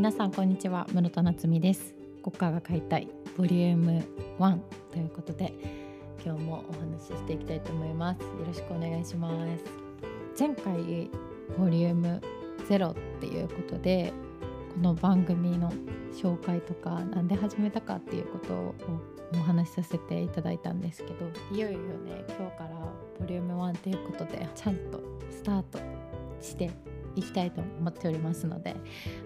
皆さんこんにちは。室田夏実です。国家が解体ボリューム1ということで今日もお話ししていきたいと思います。よろしくお願いします。前回ボリューム0っていうことでこの番組の紹介とか何で始めたかっていうことをお話しさせていただいたんですけどいよいよね今日からボリューム1ということでちゃんとスタートしていきたいと思っておりますので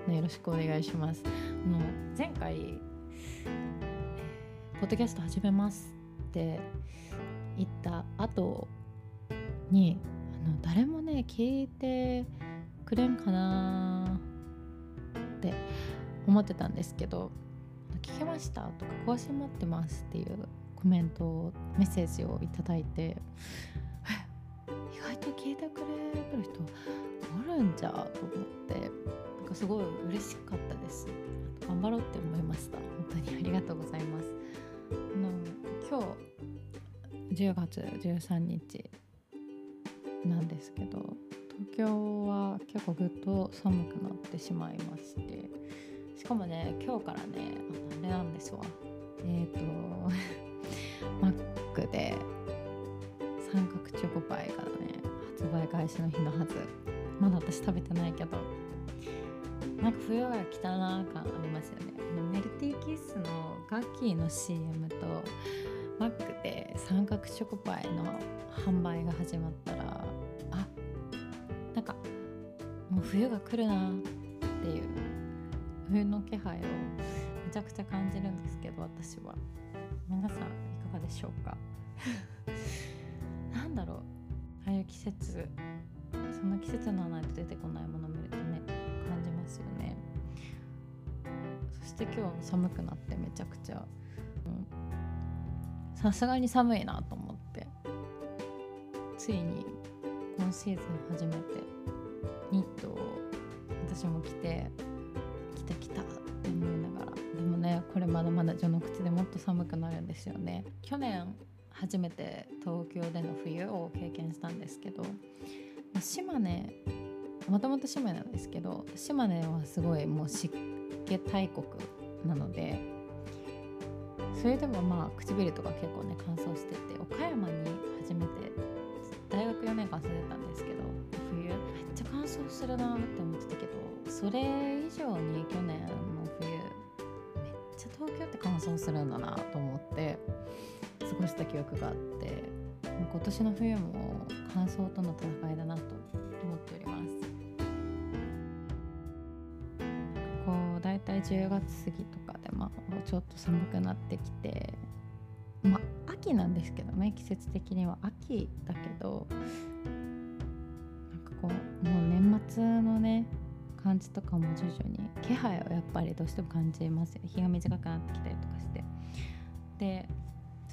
よろしくお願いします。もう前回ポッドキャスト始めますって言った後にあの誰もね聞いてくれんかなって思ってたんですけど「聞けました」とか「更新待ってます」っていうコメントメッセージをいただいて意外と聞いてくれる人るんじゃと思ってなんかすごい嬉しかったです。頑張ろうって思いました。本当にありがとうございます。あの今日10月13日なんですけど東京は結構ぐっと寒くなってしまいましてしかもね今日からねあれなんですわ。えっ、ー、とマックで三角チョコパイがね発売開始の日のはず。まだ私食べてないけど。なんか冬が来たな感ありますよね。メルティーキッスのガッキーの CM とマックで三角チョコパイの販売が始まったらあなんかもう冬が来るなっていう冬の気配をめちゃくちゃ感じるんですけど私は。皆さんいかがでしょうか？なんだろう。ああいう季節その季節のないと出てこないものを見るとね感じますよね。そして今日寒くなってめちゃくちゃ。さすがに寒いなと思って。ついに今シーズン初めてニットを私も着て来た来たって思いながら。でもねこれまだまだ序の口でもっと寒くなるんですよね。去年初めて東京での冬を経験したんですけど島根もともと島根なんですけど島根はすごいもう湿気大国なのでそれでもまあ唇とか結構ね乾燥してて岡山に初めて大学4年間住んでたんですけど冬めっちゃ乾燥するなって思ってたけどそれ以上に去年の冬めっちゃ東京って乾燥するんだなと思って過ごした記憶があって。今年の冬も乾燥との戦いだなと思っております。こうだいたい10月過ぎとかで、まあ、ちょっと寒くなってきてまあ秋なんですけどね季節的には秋だけどなんかこうもう年末のね感じとかも徐々に気配をやっぱりどうしても感じますよ。日が短くなってきたりとかして。で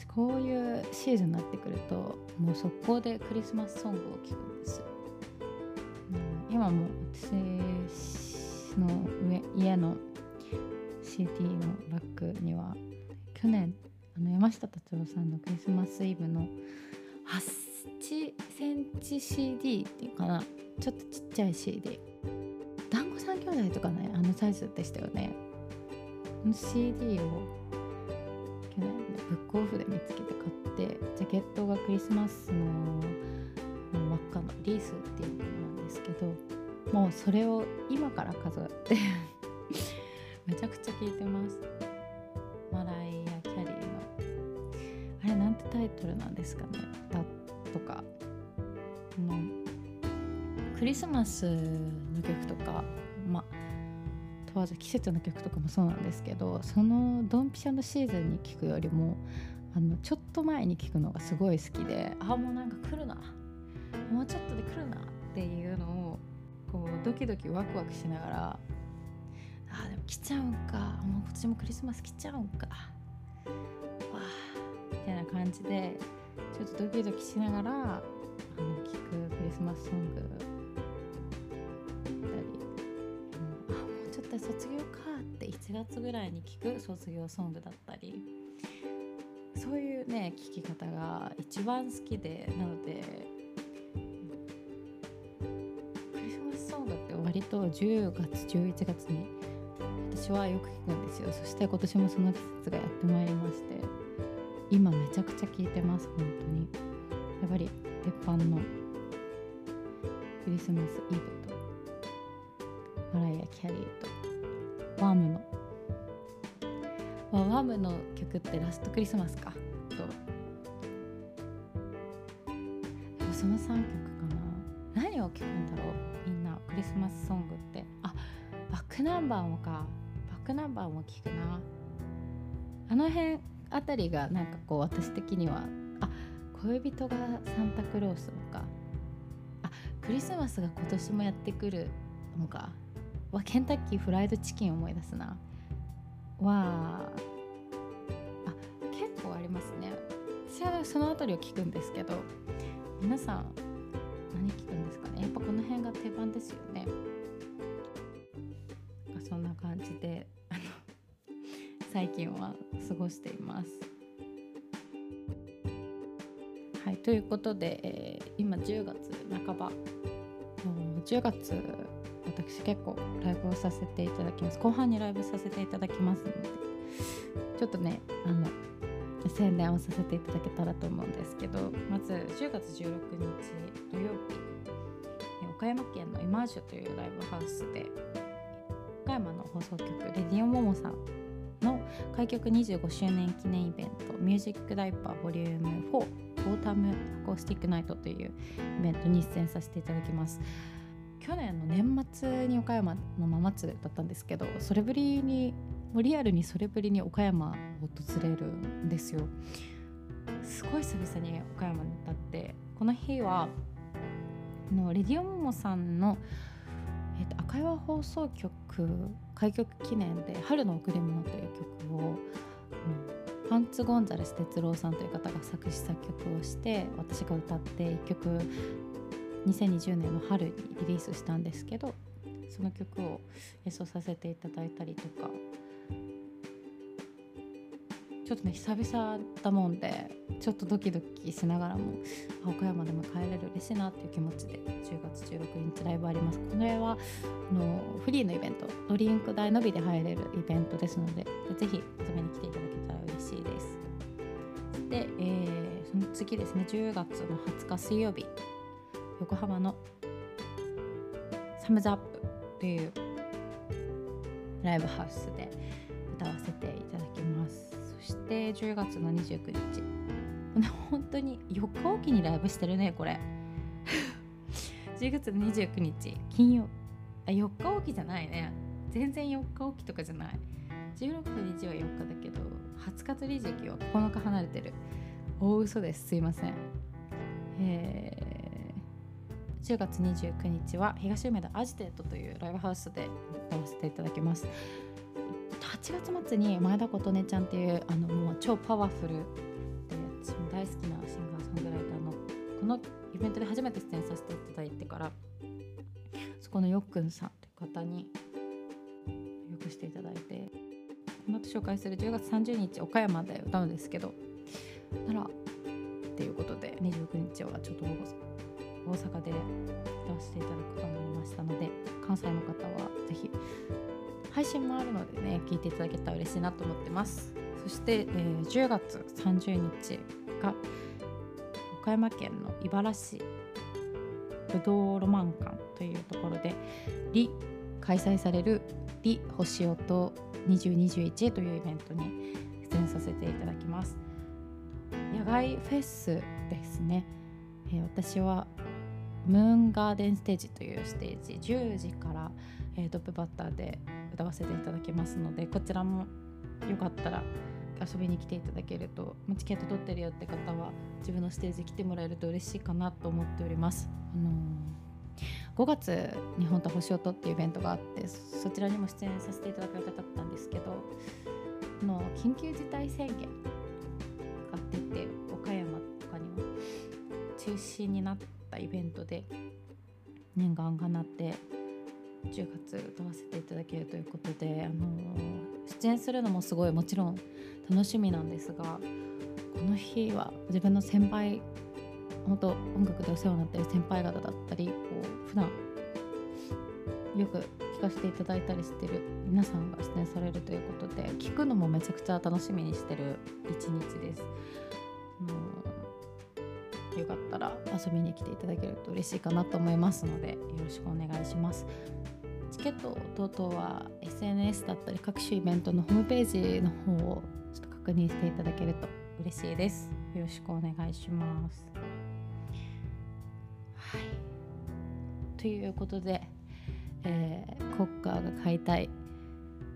こういうシーズンになってくるともう速攻でクリスマスソングを聴くんです、うん、今も私の上家の CD のラックには去年あの山下達郎さんのクリスマスイブの8センチ CD っていうかなちょっとちっちゃい CD 団子三兄弟とかねあのサイズでしたよね。CD をブックオフで見つけて買ってジャケットがクリスマスの真っ赤なリースっていうものなんですけどもうそれを今から数えて めちゃくちゃ聴いてます。マライア・キャリーの。あれなんてタイトルなんですかね？だとか。のクリスマスの曲とか問わず季節の曲とかもそうなんですけどそのドンピシャのシーズンに聴くよりもあのちょっと前に聴くのがすごい好きであもうなんか来るな。もうちょっとで来るなっていうのをこうドキドキワクワクしながらあでも来ちゃうんか。もう今年もクリスマス来ちゃうんか。わあみたいな感じでちょっとドキドキしながらあの聴くクリスマスソングだったり卒業かって1月ぐらいに聞く卒業ソングだったり。そういうね聴き方が一番好きでなのでクリスマスソングって割と10月11月に私はよく聞くんですよ。そして今年もその季節がやってまいりまして今めちゃくちゃ聞いてます本当に。やっぱり鉄板のクリスマスイブとマライア・キャリーとまあ、ワームの曲ってラストクリスマスか。とその3曲かな。何を聴くんだろう？みんなクリスマスソングって。あバックナンバーもか。バックナンバーも聴くな。あの辺あたりがなんかこう私的にはあ恋人がサンタクロースのか。あクリスマスが今年もやってくるのか。わケンタッキーフライドチキン思い出すな。わありますね。私はその辺りを聞くんですけど皆さん何聞くんですかね？やっぱこの辺が定番ですよね。そんな感じであの最近は過ごしています。はいということで、えー、今10月半ば。10月私結構ライブをさせていただきます。後半にライブさせていただきますのでちょっとねあの宣伝をさせていただけたらと思うんですけどまず10月16日土曜日岡山県のイマージュというライブハウスで岡山の放送局レディオ momo さんの開局25周年記念イベント「ミュージックダイバーボリューム4オータムアコースティックナイト」というイベントに出演させていただきます。去年の年末に岡山の真夏だったんですけどそれぶりにもうリアルにそれぶりに岡山を訪れるんですよ。すごい久々に岡山に立ってこの日はのレディオモモさんの、えーと、赤岩放送局開局記念で「春の贈り物」という曲を、うん、ハンツ・ゴンザレス哲郎さんという方が作詞作曲をして私が歌って1曲2020年の春にリリースしたんですけどその曲を演奏させていただいたりとかちょっとね久々だもんでちょっとドキドキしながらも岡山でも帰れる嬉しいなっていう気持ちで10月16日ライブあります。これはあのフリーのイベントドリンク代のみで入れるイベントですのでぜひ遊びに来ていただけたら嬉しいです。で、えー、その次ですね10月の20日水曜日横浜のサムズアップというライブハウスで歌わせていただきます。して10月の29日。本当に4日おきにライブしてるねこれ。10月の29日。金曜。あ4日おきじゃないね。全然4日おきとかじゃない。16と日は4日だけど20日と29は9日離れてる。大嘘です。すいません。えー、10月29日は東梅田アジテートというライブハウスで歌わせていただきます。8月末に前田琴音ちゃんっていうあのもう超パワフルで私も大好きなシンガーソングライターのこのイベントで初めて出演させていただいてからそこのよっくんさんという方によくしていただいてこの後紹介する10月30日岡山で歌うんですけどならっていうことで29日はちょっと大阪で歌わせていただくことになりましたので関西の方は是非配信もあるのでね聞いていただけたら嬉しいなと思ってます。そして、えー、10月30日が岡山県の井原市ぶどうロマン館というところでリ開催される「リ星音2021」というイベントに出演させていただきます。野外フェスですね、えー、私はムーンガーデンステージというステージ10時から、えー、トップバッターで歌わせていただきますのでこちらもよかったら遊びに来ていただけるとチケット取ってるよって方は自分のステージ来てもらえると嬉しいかなと思っております。あのー、5月日本と星音っていうイベントがあってそちらにも出演させていただく予定だったんですけどの緊急事態宣言が出て岡山とかにも中止になったイベントで念願がなって10月歌わせていただけるということで、あの出演するのもすごいもちろん楽しみなんですがこの日は自分の先輩本当音楽でお世話になってる先輩方だったりこう普段よく聞かせていただいたりしてる皆さんが出演されるということで聞くのもめちゃくちゃ楽しみにしてる一日です。うん、よかったら遊びに来ていただけると嬉しいかなと思いますのでよろしくお願いします。チケット等々は SNS だったり各種イベントのホームページの方をちょっと確認していただけると嬉しいです。よろしくお願いします。はい。ということで、えー、国家が買いたい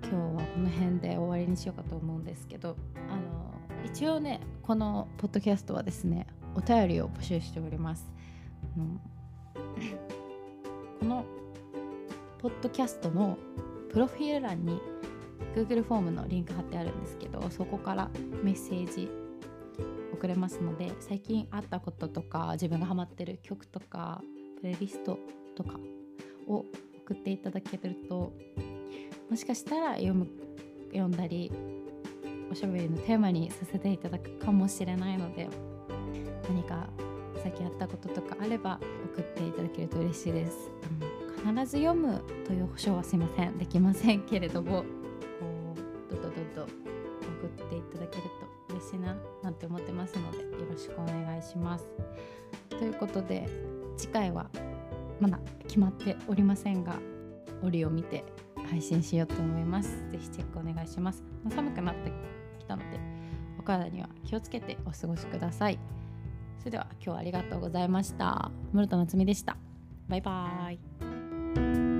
今日はこの辺で終わりにしようかと思うんですけどあの一応ねこのポッドキャストはですねお便りを募集しております。あの このポッドキャストのプロフィール欄に Google フォームのリンク貼ってあるんですけどそこからメッセージ送れますので最近あったこととか自分がハマってる曲とかプレイリストとかを送っていただけるともしかしたら読む読んだりおしゃべりのテーマにさせていただくかもしれないので何か最近あったこととかあれば送っていただけると嬉しいです。必ず読むという保証はすいませんできませんけれどもこうどどどど送っていただけると嬉しいななんて思ってますのでよろしくお願いします。ということで次回はまだ決まっておりませんが折を見て配信しようと思います。ぜひチェックお願いします。寒くなってきたのでお体には気をつけてお過ごしください。それでは今日はありがとうございました。室田夏美でした。バイバーイ。thank you